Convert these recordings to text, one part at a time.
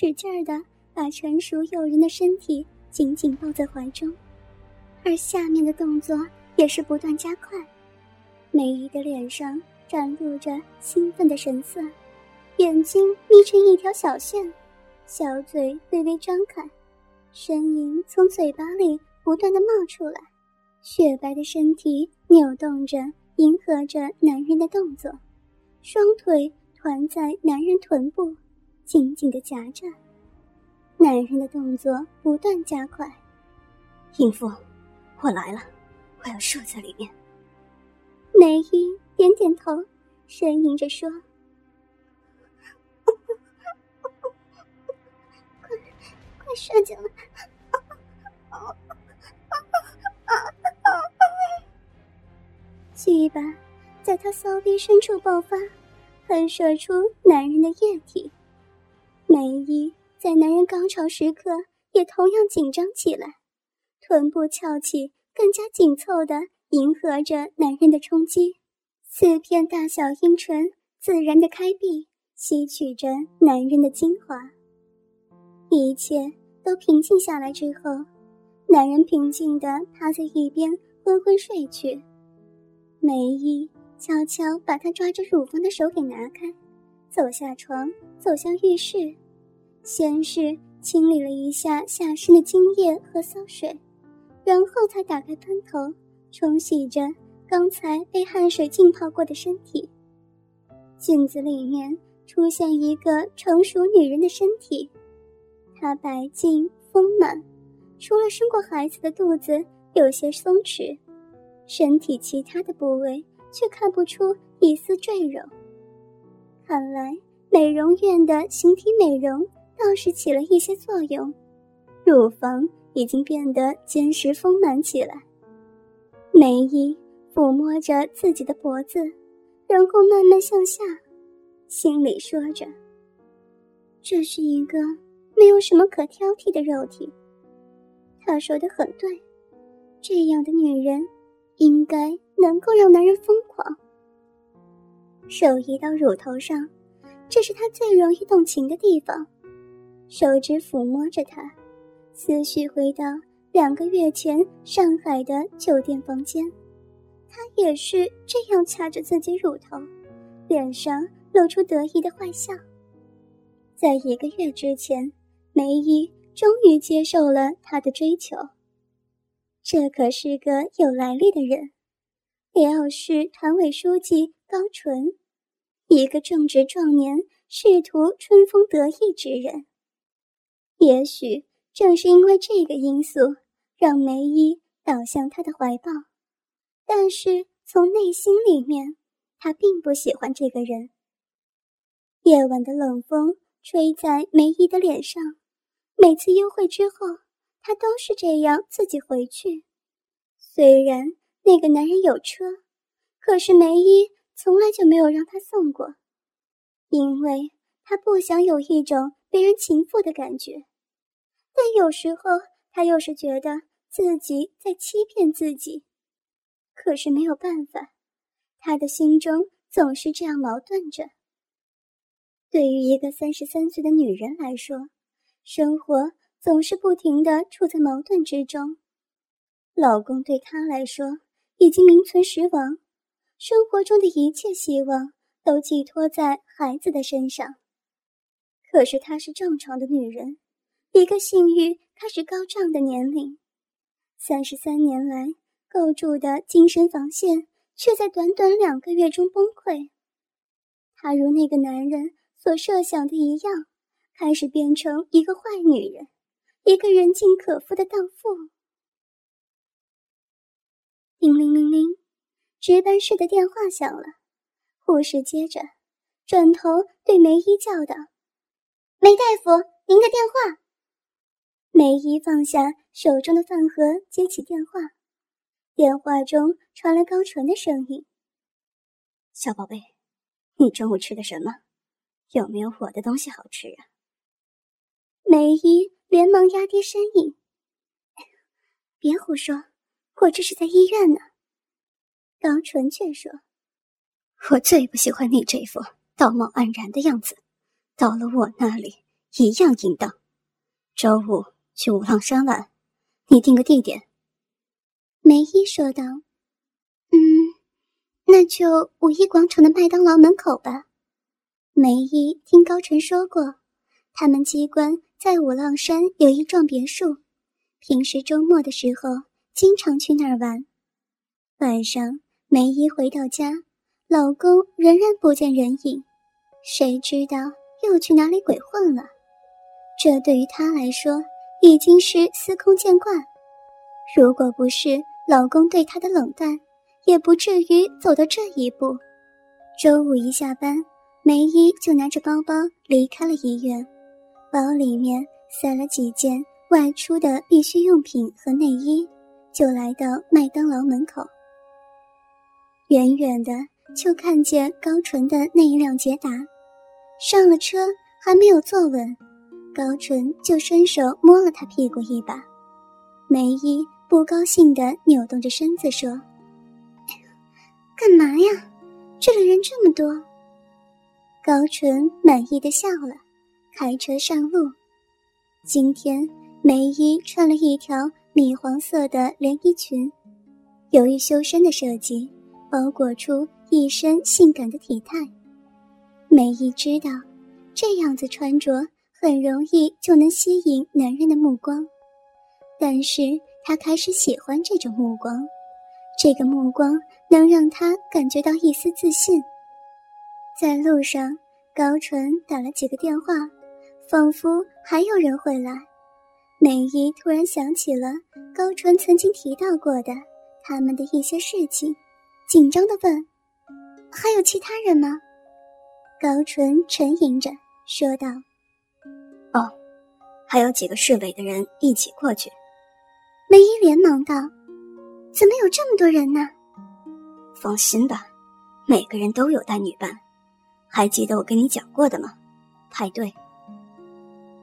使劲的把成熟诱人的身体紧紧抱在怀中，而下面的动作也是不断加快。梅姨的脸上展露着兴奋的神色，眼睛眯成一条小线，小嘴微微张开，呻吟从嘴巴里不断的冒出来，雪白的身体扭动着，迎合着男人的动作，双腿团在男人臀部，紧紧的夹着。男人的动作不断加快，淫妇，我来了，我要射在里面。梅姨点点头，呻吟着说：“快，快射进来！”鸡巴在他骚逼深处爆发，喷射出男人的液体。梅姨在男人高潮时刻也同样紧张起来，臀部翘起，更加紧凑的。迎合着男人的冲击，四片大小阴唇自然的开闭，吸取着男人的精华。一切都平静下来之后，男人平静的趴在一边昏昏睡去。梅姨悄悄把他抓着乳房的手给拿开，走下床，走向浴室，先是清理了一下下身的精液和骚水，然后才打开喷头。冲洗着刚才被汗水浸泡过的身体，镜子里面出现一个成熟女人的身体，她白净丰满，除了生过孩子的肚子有些松弛，身体其他的部位却看不出一丝赘肉。看来美容院的形体美容倒是起了一些作用，乳房已经变得坚实丰满起来。梅姨抚摸着自己的脖子，然后慢慢向下，心里说着：“这是一个没有什么可挑剔的肉体。”他说的很对，这样的女人应该能够让男人疯狂。手移到乳头上，这是他最容易动情的地方，手指抚摸着他，思绪回到。两个月前，上海的酒店房间，他也是这样掐着自己乳头，脸上露出得意的坏笑。在一个月之前，梅姨终于接受了他的追求。这可是个有来历的人，廖市团委书记高纯，一个正值壮年、仕途春风得意之人。也许。正是因为这个因素，让梅姨倒向他的怀抱，但是从内心里面，他并不喜欢这个人。夜晚的冷风吹在梅姨的脸上，每次幽会之后，他都是这样自己回去。虽然那个男人有车，可是梅姨从来就没有让他送过，因为他不想有一种被人情妇的感觉。但有时候，他又是觉得自己在欺骗自己，可是没有办法，他的心中总是这样矛盾着。对于一个三十三岁的女人来说，生活总是不停的处在矛盾之中。老公对她来说已经名存实亡，生活中的一切希望都寄托在孩子的身上。可是她是正常的女人。一个性欲开始高涨的年龄，三十三年来构筑的精神防线，却在短短两个月中崩溃。她如那个男人所设想的一样，开始变成一个坏女人，一个人尽可夫的荡妇。铃铃铃铃，值班室的电话响了，护士接着，转头对梅姨叫道：“梅大夫，您的电话。”梅姨放下手中的饭盒，接起电话。电话中传来高纯的声音：“小宝贝，你中午吃的什么？有没有我的东西好吃啊？”梅姨连忙压低声音：“ 别胡说，我这是在医院呢。”高纯却说：“我最不喜欢你这副道貌岸然的样子，到了我那里一样淫荡。周五去五浪山玩，你定个地点。梅姨说道：“嗯，那就五一广场的麦当劳门口吧。”梅姨听高晨说过，他们机关在五浪山有一幢别墅，平时周末的时候经常去那儿玩。晚上，梅姨回到家，老公仍然不见人影，谁知道又去哪里鬼混了？这对于她来说已经是司空见惯。如果不是老公对她的冷淡，也不至于走到这一步。周五一下班，梅姨就拿着包包离开了医院，包里面塞了几件外出的必需用品和内衣，就来到麦当劳门口。远远的就看见高纯的那一辆捷达，上了车还没有坐稳，高纯就伸手摸了他屁股一把，梅姨。不高兴的扭动着身子说：“干嘛呀？这里人这么多。”高纯满意的笑了，开车上路。今天梅姨穿了一条米黄色的连衣裙，由于修身的设计，包裹出一身性感的体态。梅姨知道，这样子穿着很容易就能吸引男人的目光，但是。她开始喜欢这种目光，这个目光能让他感觉到一丝自信。在路上，高淳打了几个电话，仿佛还有人会来。梅姨突然想起了高淳曾经提到过的他们的一些事情，紧张的问：“还有其他人吗？”高淳沉吟着说道：“哦，还有几个侍卫的人一起过去。”梅姨连忙道：“怎么有这么多人呢？”放心吧，每个人都有带女伴。还记得我跟你讲过的吗？派对。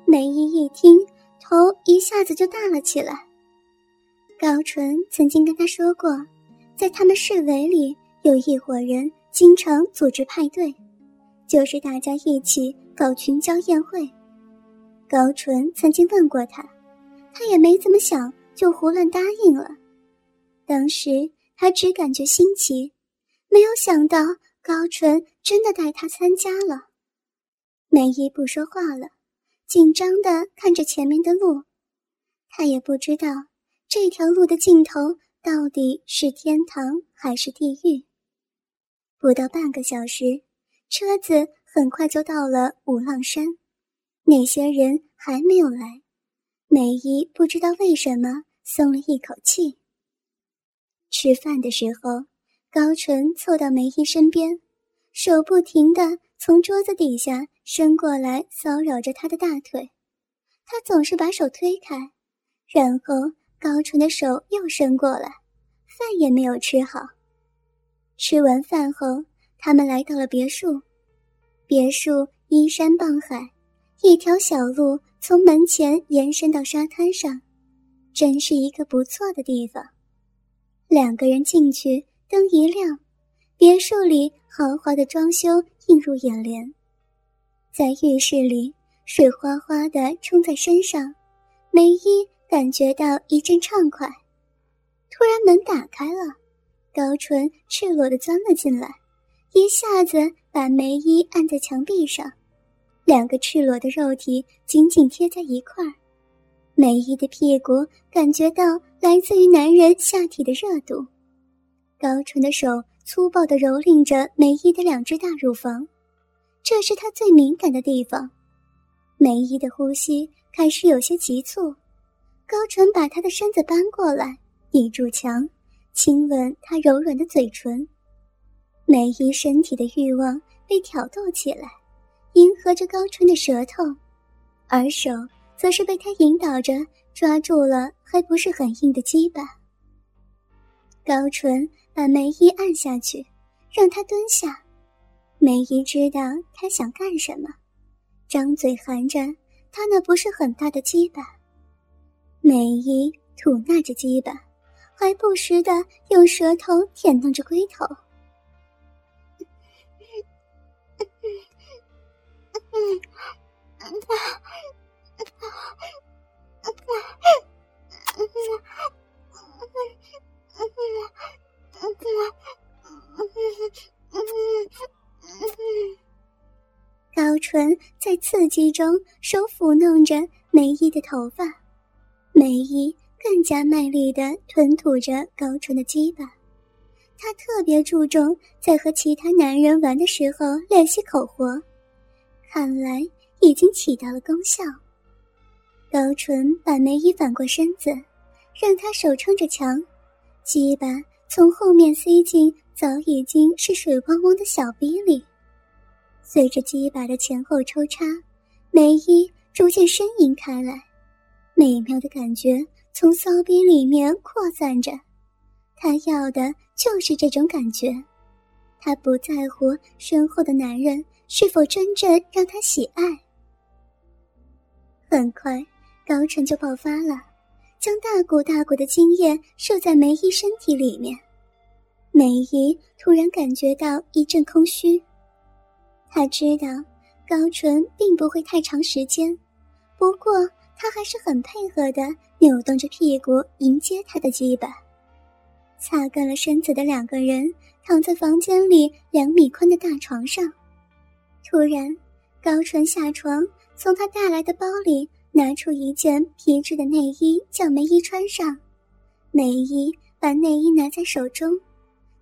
梅姨一听，头一下子就大了起来。高淳曾经跟她说过，在他们市委里有一伙人经常组织派对，就是大家一起搞群交宴会。高淳曾经问过他，他也没怎么想。就胡乱答应了。当时他只感觉新奇，没有想到高淳真的带他参加了。梅姨不说话了，紧张的看着前面的路。他也不知道这条路的尽头到底是天堂还是地狱。不到半个小时，车子很快就到了五浪山，那些人还没有来。梅姨不知道为什么松了一口气。吃饭的时候，高纯凑到梅姨身边，手不停地从桌子底下伸过来，骚扰着她的大腿。她总是把手推开，然后高纯的手又伸过来，饭也没有吃好。吃完饭后，他们来到了别墅。别墅依山傍海，一条小路。从门前延伸到沙滩上，真是一个不错的地方。两个人进去，灯一亮，别墅里豪华的装修映入眼帘。在浴室里，水哗哗的冲在身上，梅姨感觉到一阵畅快。突然门打开了，高纯赤裸的钻了进来，一下子把梅姨按在墙壁上。两个赤裸的肉体紧紧贴在一块儿，梅姨的屁股感觉到来自于男人下体的热度，高纯的手粗暴地蹂躏着梅姨的两只大乳房，这是她最敏感的地方。梅姨的呼吸开始有些急促，高纯把他的身子搬过来，倚住墙，亲吻他柔软的嘴唇，梅姨身体的欲望被挑逗起来。迎合着高纯的舌头，而手则是被他引导着抓住了还不是很硬的鸡巴。高纯把梅姨按下去，让他蹲下。梅姨知道他想干什么，张嘴含着他那不是很大的鸡巴。梅姨吐纳着鸡巴，还不时的用舌头舔弄着龟头。高纯在刺激中手抚弄着梅姨的头发，梅姨更加卖力的吞吐着高纯的鸡巴。她特别注重在和其他男人玩的时候练习口活，看来已经起到了功效。高纯把梅姨反过身子，让她手撑着墙，鸡巴从后面塞进早已经是水汪汪的小逼里。随着鸡巴的前后抽插，梅姨逐渐呻吟开来，美妙的感觉从骚逼里面扩散着。她要的就是这种感觉，她不在乎身后的男人是否真正让她喜爱。很快。高淳就爆发了，将大股大股的精液射在梅姨身体里面。梅姨突然感觉到一阵空虚，她知道高淳并不会太长时间，不过他还是很配合的扭动着屁股迎接他的羁绊。擦干了身子的两个人躺在房间里两米宽的大床上，突然，高淳下床，从他带来的包里。拿出一件皮质的内衣，叫梅姨穿上。梅姨把内衣拿在手中，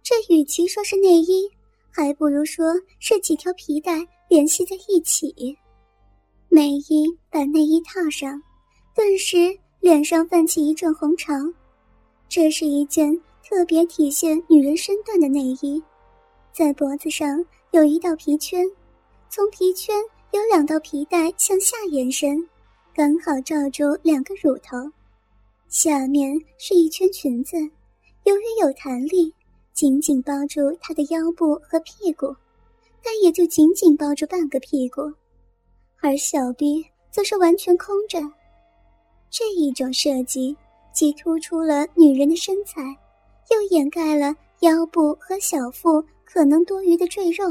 这与其说是内衣，还不如说是几条皮带联系在一起。梅姨把内衣套上，顿时脸上泛起一阵红潮。这是一件特别体现女人身段的内衣，在脖子上有一道皮圈，从皮圈有两道皮带向下延伸。刚好罩住两个乳头，下面是一圈裙子，由于有弹力，紧紧包住她的腰部和屁股，但也就紧紧包住半个屁股，而小臂则是完全空着。这一种设计既突出了女人的身材，又掩盖了腰部和小腹可能多余的赘肉。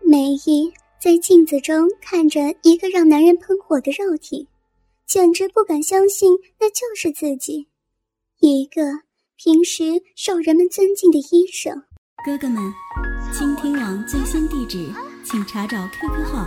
梅姨。在镜子中看着一个让男人喷火的肉体，简直不敢相信那就是自己，一个平时受人们尊敬的医生。哥哥们，倾听网最新地址，请查找 QQ 号